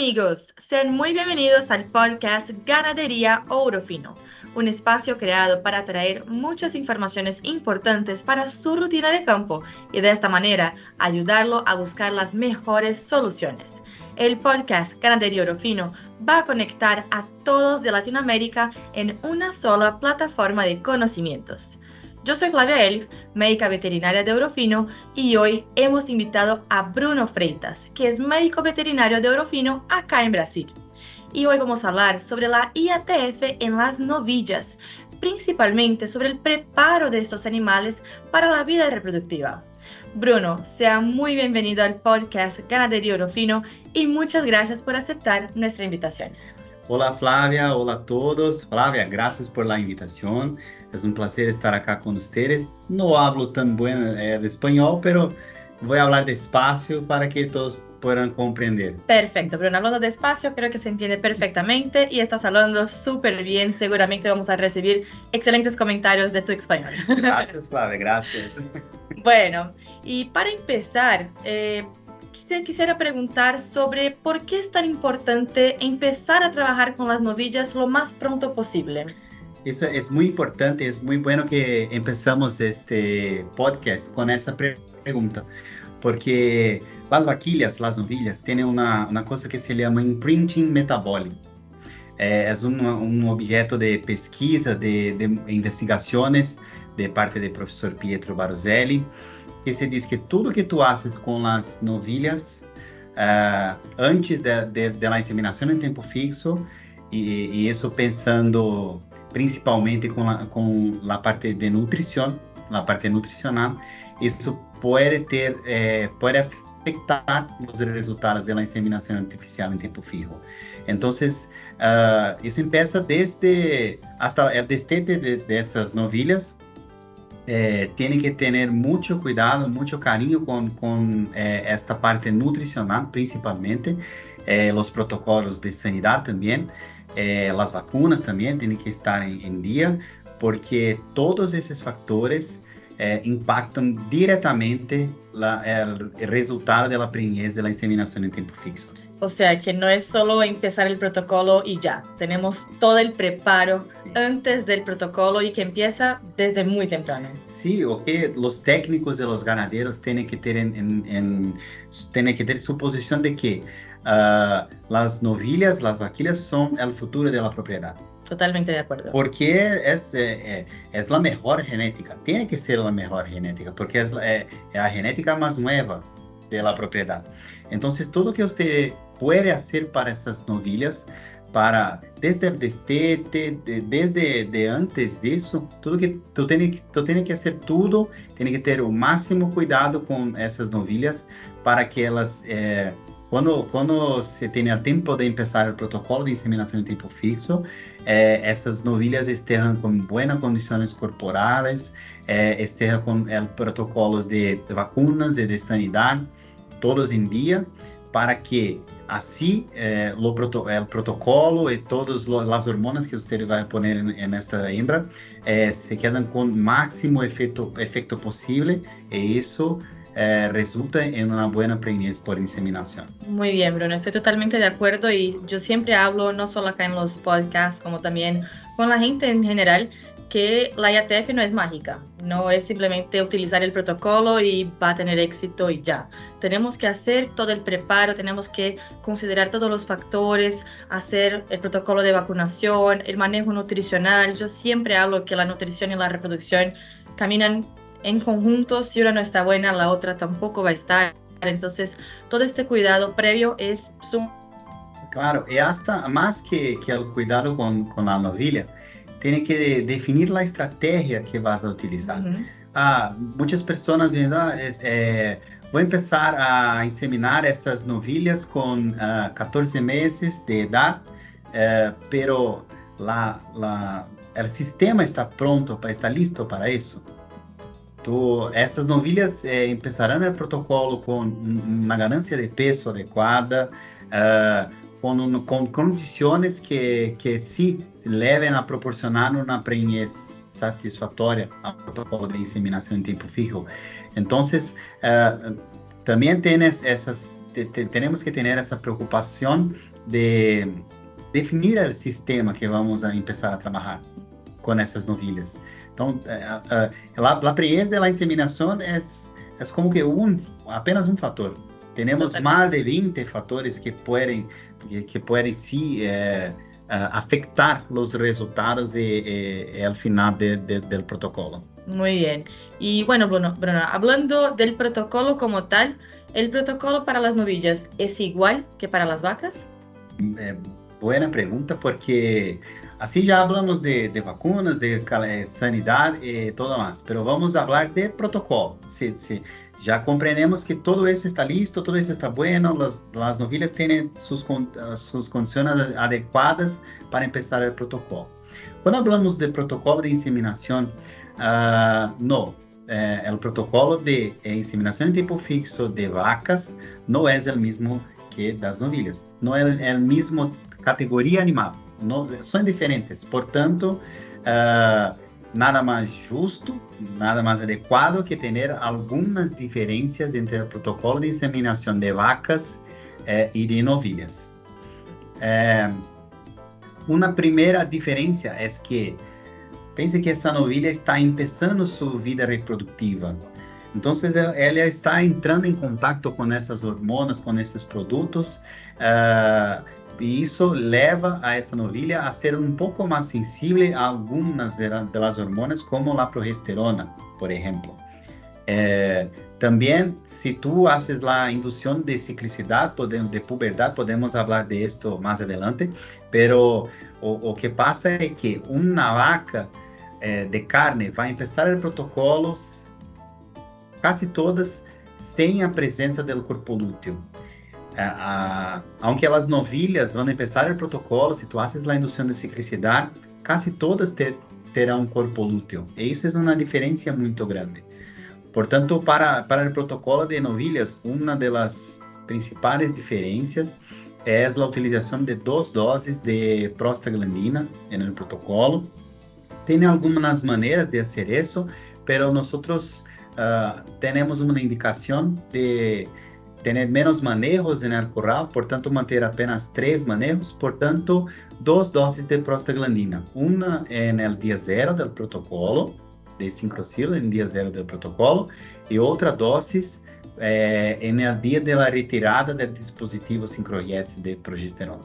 amigos, sean muy bienvenidos al podcast Ganadería Ouro Fino, un espacio creado para traer muchas informaciones importantes para su rutina de campo y de esta manera ayudarlo a buscar las mejores soluciones. El podcast Ganadería Ouro Fino va a conectar a todos de Latinoamérica en una sola plataforma de conocimientos. Yo soy Flavia Elf, médica veterinaria de Eurofino, y hoy hemos invitado a Bruno Freitas, que es médico veterinario de Eurofino acá en Brasil. Y hoy vamos a hablar sobre la IATF en las novillas, principalmente sobre el preparo de estos animales para la vida reproductiva. Bruno, sea muy bienvenido al podcast Ganadería Eurofino y muchas gracias por aceptar nuestra invitación. Hola Flavia, hola a todos. Flavia, gracias por la invitación. Es un placer estar acá con ustedes. No hablo tan buen eh, de español, pero voy a hablar despacio para que todos puedan comprender. Perfecto, Bruno, hablando despacio creo que se entiende perfectamente y estás hablando súper bien. Seguramente vamos a recibir excelentes comentarios de tu español. Gracias, Flavia, gracias. Bueno, y para empezar, eh, quisiera preguntar sobre por qué es tan importante empezar a trabajar con las novillas lo más pronto posible. Isso é muito importante, é muito bueno que empezamos este podcast com essa pergunta, porque as vaquilhas, as novilhas, têm uma, uma coisa que se chama imprinting metabólico. É, é um, objeto de pesquisa, de, de de parte do professor Pietro Baruzelli, que se diz que tudo que tu haces com as novilhas uh, antes da inseminação em tempo fixo, e isso pensando principalmente com a, com a parte de nutrição, a parte nutricional, isso pode ter, eh, pode afetar os resultados da inseminação artificial em tempo fijo. Então, uh, isso empieza desde hasta el destete de, dessas novilhas. Eh, tem que ter muito cuidado, muito carinho com, com eh, esta parte nutricional, principalmente, eh, os protocolos de sanidade também. Eh, las vacunas también tienen que estar en día porque todos esos factores eh, impactan directamente la, el, el, resultado preñez de la inseminación en tiempo fixo. O sea que no es solo empezar el protocolo y ya, tenemos todo el preparo antes del protocolo y que empieza desde muy temprano. Sí, o que los técnicos de los ganaderos tienen que tener, en, en, tienen que tener su posición de que uh, las novilhas, las vaquillas son el futuro de la propiedad. Totalmente de acuerdo. Porque es, eh, es la mejor genética, tiene que ser la mejor genética, porque es, eh, la genética más nueva de la propiedad. Entonces, todo que usted puede hacer para essas novilhas, para desde el destete, de, desde de antes disso, tudo que tu tem que fazer tudo, tem que ter o máximo cuidado com essas novilhas para que elas eh, quando, quando se tem tempo de começar o protocolo de inseminação em tempo fixo, eh, essas novilhas estejam com boas condições corporais, eh, estejam com eh, protocolos de, de vacunas e de sanidade, todos em dia, para que assim eh, proto, protocolo e todas as hormonas que você vai pôr nessa hembra eh, se quedam com o máximo efeito, efeito possível e isso eh, resulta en una buena preñez por inseminación. Muy bien, Bruno, estoy totalmente de acuerdo y yo siempre hablo, no solo acá en los podcasts, como también con la gente en general, que la IATF no es mágica, no es simplemente utilizar el protocolo y va a tener éxito y ya. Tenemos que hacer todo el preparo, tenemos que considerar todos los factores, hacer el protocolo de vacunación, el manejo nutricional. Yo siempre hablo que la nutrición y la reproducción caminan en conjunto, si una no está buena, la otra tampoco va a estar. Entonces, todo este cuidado previo es sumamente Claro, y hasta más que, que el cuidado con, con, la novilla, tiene que definir la estrategia que vas a utilizar. Uh -huh. ah, muchas personas dicen, ah, eh, voy a empezar a inseminar essas novilhas uh, 14 meses de edad, uh, pero la, la, el sistema está pronto, está listo para eso. Tu, essas novilhas eh, começarão o protocolo com uma ganância de peso adequada, uh, com, com condições que, que se levem a proporcionar uma preñez satisfatória ao protocolo de inseminação em tempo fijo. Então, uh, também tem essas te, te, temos que ter essa preocupação de definir o sistema que vamos a começar a trabalhar com essas novilhas. Então, a, a, a presa da inseminação é, é como que um, apenas um fator. Temos mais de 20 fatores que podem que, que podem se eh, afectar os resultados al final de, de, del protocolo. Muy bien. Y bueno, Bruno, Bruno, hablando del protocolo como tal, ¿el protocolo para las novillas es igual que para las vacas? Eh, buena pregunta, porque Assim já falamos de, de, vacunas, de sanidade e tudo mais, mas vamos falar de protocolo. Se, se, já compreendemos que todo isso está listo, todo isso está bueno, las novilhas têm suas, suas condições adequadas para começar o protocolo. Quando falamos de protocolo de inseminação, uh, não, eh, o protocolo de eh, inseminação em tempo fixo de vacas não é o mesmo que das novilhas, não é o mesmo categoria animal são diferentes. Portanto, uh, nada mais justo, nada mais adequado que ter algumas diferenças entre o protocolo de inseminação de vacas eh, e de novilhas. Eh, uma primeira diferença é que pense que essa novilha está começando sua vida reprodutiva. Então, ela está entrando em contato com essas hormonas, com esses produtos, uh, e isso leva a essa novilha a ser um pouco mais sensível a algumas das hormonas, como a progesterona, por exemplo. É, também, se tu haces a indução de ciclicidade, podemos, de puberdade, podemos falar de isso mais adelante, pero o, o que passa é que uma vaca é, de carne vai começar o protocolo, quase todas sem a presença do corpo lúteo. É, a, aunque as novilhas vão começar o protocolo, se tu haces a indução de ciclicidade, quase todas ter, terão corpo lúteo. E isso é uma diferença muito grande. Portanto, para, para o protocolo de novilhas, uma das principais diferenças é a utilização de duas doses de prostaglandina no protocolo. Tem algumas maneiras de fazer isso, mas nós uh, temos uma indicação de ter menos manejos en el corral, portanto manter apenas três manejos, portanto duas doses de prostaglandina, uma en el dia zero del protocolo de sincrocilo, en dia zero del protocolo, e outra dosis eh, en el dia de la retirada del dispositivo sincrojet de progesterona.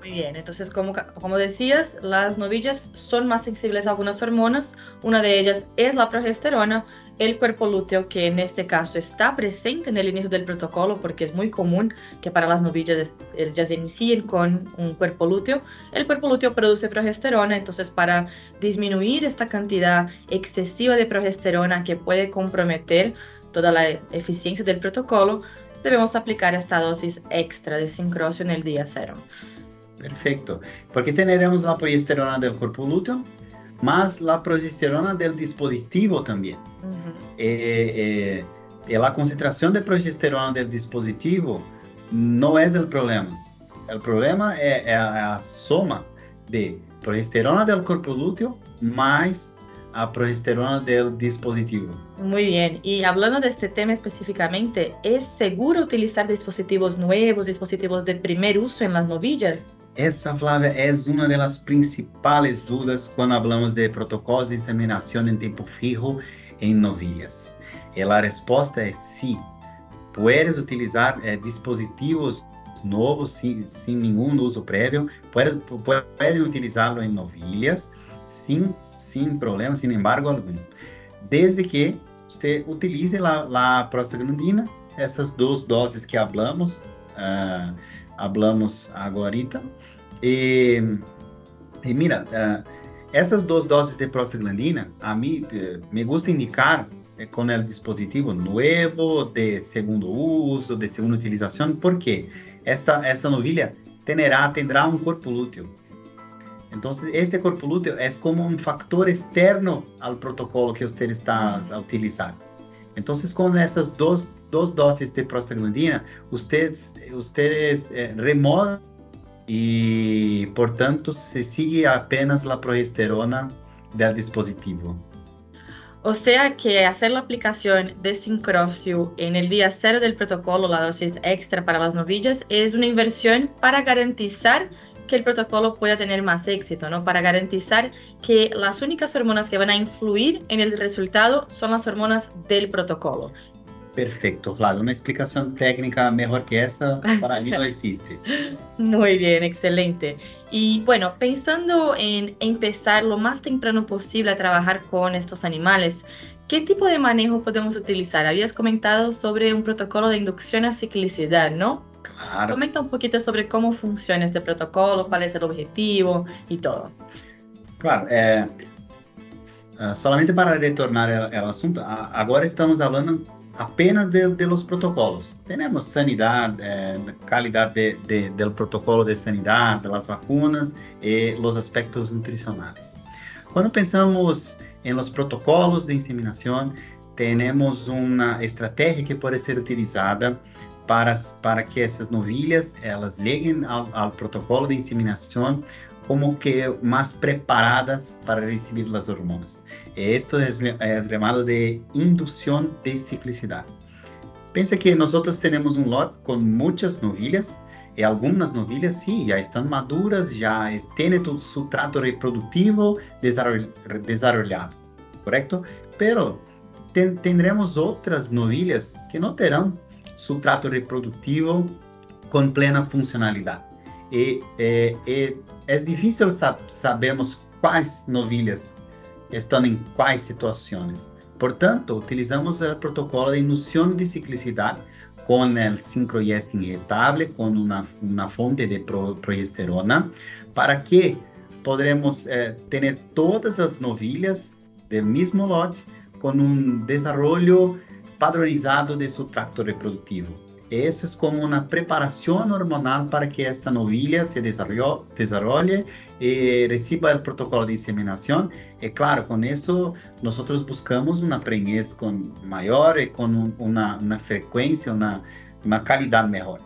Muy bien, entonces como, como decías, las novillas son más sensibles a algunas hormonas, una de ellas es la progesterona, el cuerpo lúteo, que en este caso está presente en el inicio del protocolo, porque es muy común que para las novillas ellas inicien con un cuerpo lúteo. El cuerpo lúteo produce progesterona, entonces para disminuir esta cantidad excesiva de progesterona que puede comprometer toda la eficiencia del protocolo, debemos aplicar esta dosis extra de sincrocio en el día cero. Perfeito. Porque teremos a progesterona do corpo lúteo, mas a progesterona do dispositivo também. Uhum. E, e, e, a concentração de progesterona do dispositivo não é o problema. O problema é, é, a, a soma de progesterona do corpo lúteo mais a progesterona do dispositivo. Muy bien. Y hablando de este tema específicamente, ¿es seguro utilizar dispositivos nuevos, dispositivos de primer uso en las novillas? Essa, Flávia, é uma das principais dúvidas quando falamos de protocolos de inseminação em tempo fijo em novilhas. E a resposta é sim. Puedes utilizar eh, dispositivos novos sem, sem nenhum uso prévio, puedes, utilizá-lo em novilhas sem, sem problema, sem embargo algum. Desde que você utilize a, prostaglandina, essas duas doses que hablamos, uh, hablamos agora. E, e mira, uh, essas duas doses de prostaglandina, a mim uh, me gusta indicar eh, com o dispositivo novo, de segundo uso, de segunda utilização, porque esta, esta novilha terá, terá um corpo lúteo. Então, este corpo lúteo é como um fator externo ao protocolo que você está a utilizar. Então, com essas duas, duas doses de prostaglandina, ustedes, ustedes eh, removen e, portanto, se sigue apenas a progesterona do dispositivo. O sea que hacer la aplicación de sincrocio en el día cero del protocolo, la dosis extra para las novillas, es una inversión para garantizar que el protocolo pueda tener más éxito, ¿no? Para garantizar que las únicas hormonas que van a influir en el resultado son las hormonas del protocolo. Perfecto, claro, una explicación técnica mejor que esa para mí no existe. Muy bien, excelente. Y bueno, pensando en empezar lo más temprano posible a trabajar con estos animales, ¿qué tipo de manejo podemos utilizar? Habías comentado sobre un protocolo de inducción a ciclicidad, ¿no? Claro. Comenta un poquito sobre cómo funciona este protocolo, cuál es el objetivo y todo. Claro, uh, solamente para retornar ao assunto, agora estamos falando apenas de, de los protocolos. Temos sanidade, eh, calidade de, de, del protocolo de sanidade, das vacunas e os aspectos nutricionais. Quando pensamos em los protocolos de inseminação, temos uma estratégia que pode ser utilizada para, para que essas novilhas elas cheguem ao, ao protocolo de inseminação como que mais preparadas para receber as hormonas. Esto es, es llamado de inducción de ciclicidad. Pensa que nosotros tenemos un lot con muchas novilhas y algunas novilhas sí, ya están maduras, ya tienen su trato reproductivo desarrollado, ¿correcto? Pero ten, tendremos otras novilhas que no terán su trato reproductivo con plena funcionalidad. Y, eh, eh, es difícil sab quais novilhas estão em quais situações. Portanto, utilizamos o protocolo de indução de ciclicidade com o sincroieste injetável, com uma, uma fonte de pro, progesterona, para que poderemos eh, ter todas as novilhas do mesmo lote com um desenvolvimento padronizado de su tracto reproductivo. Eso es como una preparación hormonal para que esta novilla se desarrolle y eh, reciba el protocolo de inseminación. Y claro, con eso nosotros buscamos una preñez con mayor y con un, una, una, frecuencia, una, una calidad mejor.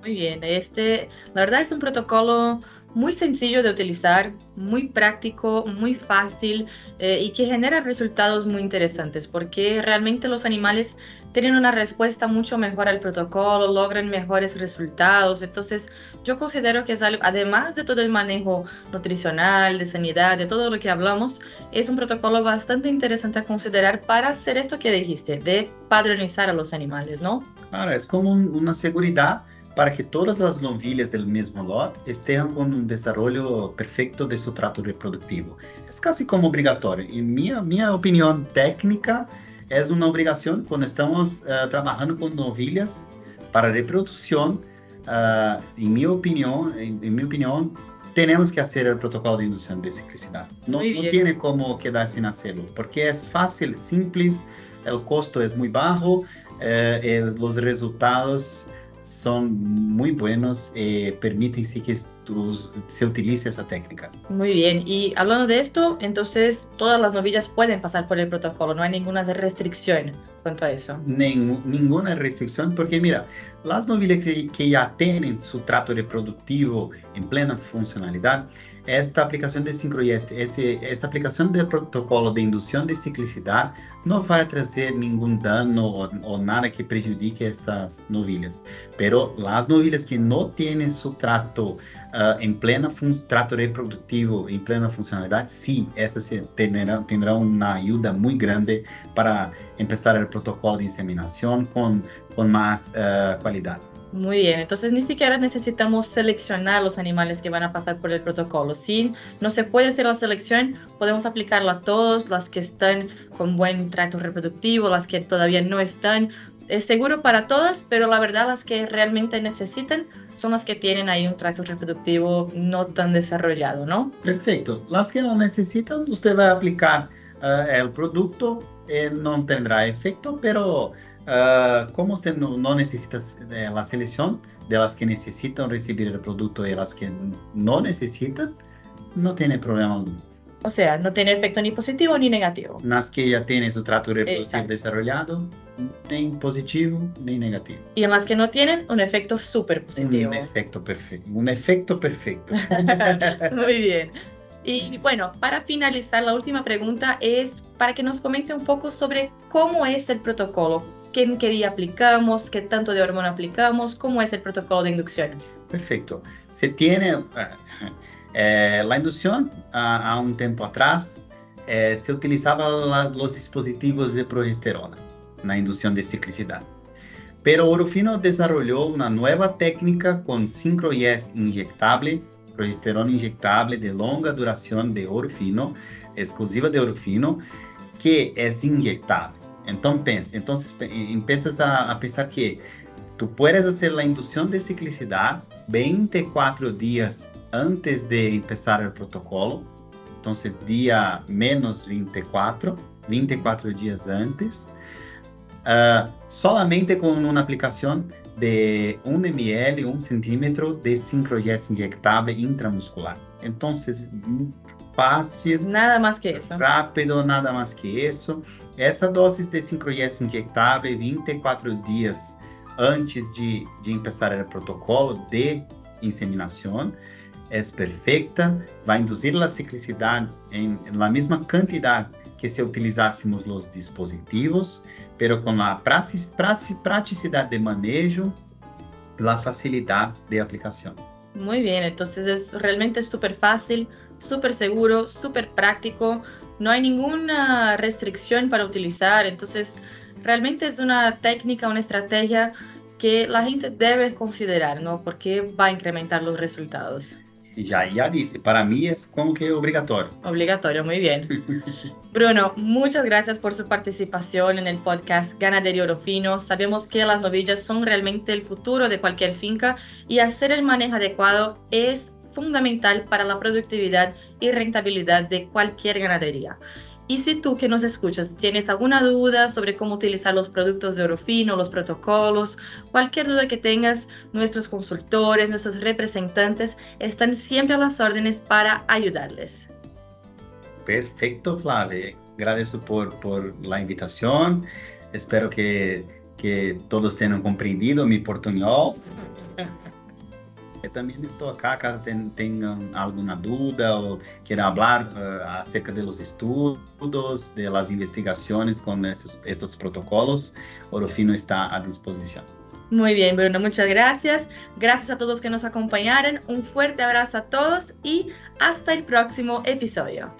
Muy bien, este, la verdad es un protocolo muy sencillo de utilizar, muy práctico, muy fácil eh, y que genera resultados muy interesantes porque realmente los animales tienen una respuesta mucho mejor al protocolo, logran mejores resultados. Entonces, yo considero que es algo, además de todo el manejo nutricional, de sanidad, de todo lo que hablamos, es un protocolo bastante interesante a considerar para hacer esto que dijiste, de padronizar a los animales, ¿no? Claro, es como un, una seguridad para que todas as novilhas do mesmo lote estejam com um desenvolvimento perfeito de seu trato reprodutivo. É quase como obrigatório. Em minha, minha opinião técnica, é uma obrigação quando estamos uh, trabalhando com novilhas para reprodução. Uh, em minha opinião, em, em, minha opinião, temos que fazer o protocolo de indução de ciclicidade. Não, não tem como quedar sem hacerlo, porque é fácil, simples, o custo é muito baixo, eh, os resultados son muy buenos, eh, permiten sí que se utilice esa técnica. Muy bien, y hablando de esto, entonces todas las novillas pueden pasar por el protocolo, no hay ninguna restricción cuanto a eso. ninguna restricción, porque mira, las novillas que, que ya tienen su trato reproductivo en plena funcionalidad, esta aplicação de sincroieste, esse, essa aplicação do protocolo de indução de ciclicidade não vai trazer nenhum dano ou, ou nada que prejudique essas novilhas. Pero as novilhas que não têm seu trato uh, em plena trato reprodutivo, em plena funcionalidade, sim, essas terão, terão uma ajuda muito grande para começar o protocolo de inseminação com, com mais uh, qualidade. Muy bien, entonces ni siquiera necesitamos seleccionar los animales que van a pasar por el protocolo. Si no se puede hacer la selección, podemos aplicarlo a todos, las que están con buen trato reproductivo, las que todavía no están. Es seguro para todas, pero la verdad las que realmente necesitan son las que tienen ahí un tracto reproductivo no tan desarrollado, ¿no? Perfecto. Las que lo necesitan, usted va a aplicar uh, el producto, eh, no tendrá efecto, pero uh, como usted no, no necesita eh, la selección de las que necesitan recibir el producto y las que no necesitan, no tiene problema alguno. O sea, no tiene efecto ni positivo ni negativo. Nas que ya tiene su trato reproductivo desarrollado, ni positivo ni negativo. Y en las que no tienen, un efecto súper positivo. Un efecto perfecto. Un efecto perfecto. Muy bien. Y bueno, para finalizar, la última pregunta es para que nos comente un poco sobre cómo es el protocolo, qué, qué día aplicamos, qué tanto de hormona aplicamos, cómo es el protocolo de inducción. Perfecto. Se tiene eh, la inducción a, a, un tiempo atrás, eh, se utilizaban los dispositivos de progesterona na inducción de ciclicidad. Pero Orofino desarrolló una nueva técnica con sincroyes inyectable, progesterona inyectable de longa duración de Orofino, exclusiva de Orofino, que es inyectable. Entonces, entonces empiezas a, a pensar que tú puedes hacer la inducción de ciclicidad 24 días antes de empezar el protocolo. Entonces, día menos 24, 24 días antes. Uh, solamente com uma aplicação de 1 ml, 1 centímetro de sincrojet inyectável intramuscular. Então, fácil. Nada mais que isso. Rápido, nada mais que isso. Essa dose de sincrojet inyectável, 24 dias antes de, de começar o protocolo de inseminação, é perfeita, vai induzir a ciclicidade em, na mesma quantidade que se utilizássemos os dispositivos pero con la practicidad de manejo, la facilidad de aplicación. Muy bien, entonces es realmente súper fácil, súper seguro, súper práctico, no hay ninguna restricción para utilizar, entonces realmente es una técnica, una estrategia que la gente debe considerar, ¿no? Porque va a incrementar los resultados. Ya, ya dice, para mí es como que obligatorio. Obligatorio, muy bien. Bruno, muchas gracias por su participación en el podcast Ganadería Oro Fino. Sabemos que las novillas son realmente el futuro de cualquier finca y hacer el manejo adecuado es fundamental para la productividad y rentabilidad de cualquier ganadería. Y si tú que nos escuchas tienes alguna duda sobre cómo utilizar los productos de Orofino, los protocolos, cualquier duda que tengas, nuestros consultores, nuestros representantes están siempre a las órdenes para ayudarles. Perfecto, Flavia. Gracias por, por la invitación. Espero que, que todos tenham compreendido mi portunhol. Eu também estou aqui caso tenham alguma dúvida ou queiram falar uh, acerca dos estudos, das investigações com estes protocolos. Orofino está à disposição. Muy bien, Bruno, muchas gracias. Gracias a todos que nos acompañaron. Un fuerte abrazo a todos y hasta el próximo episodio.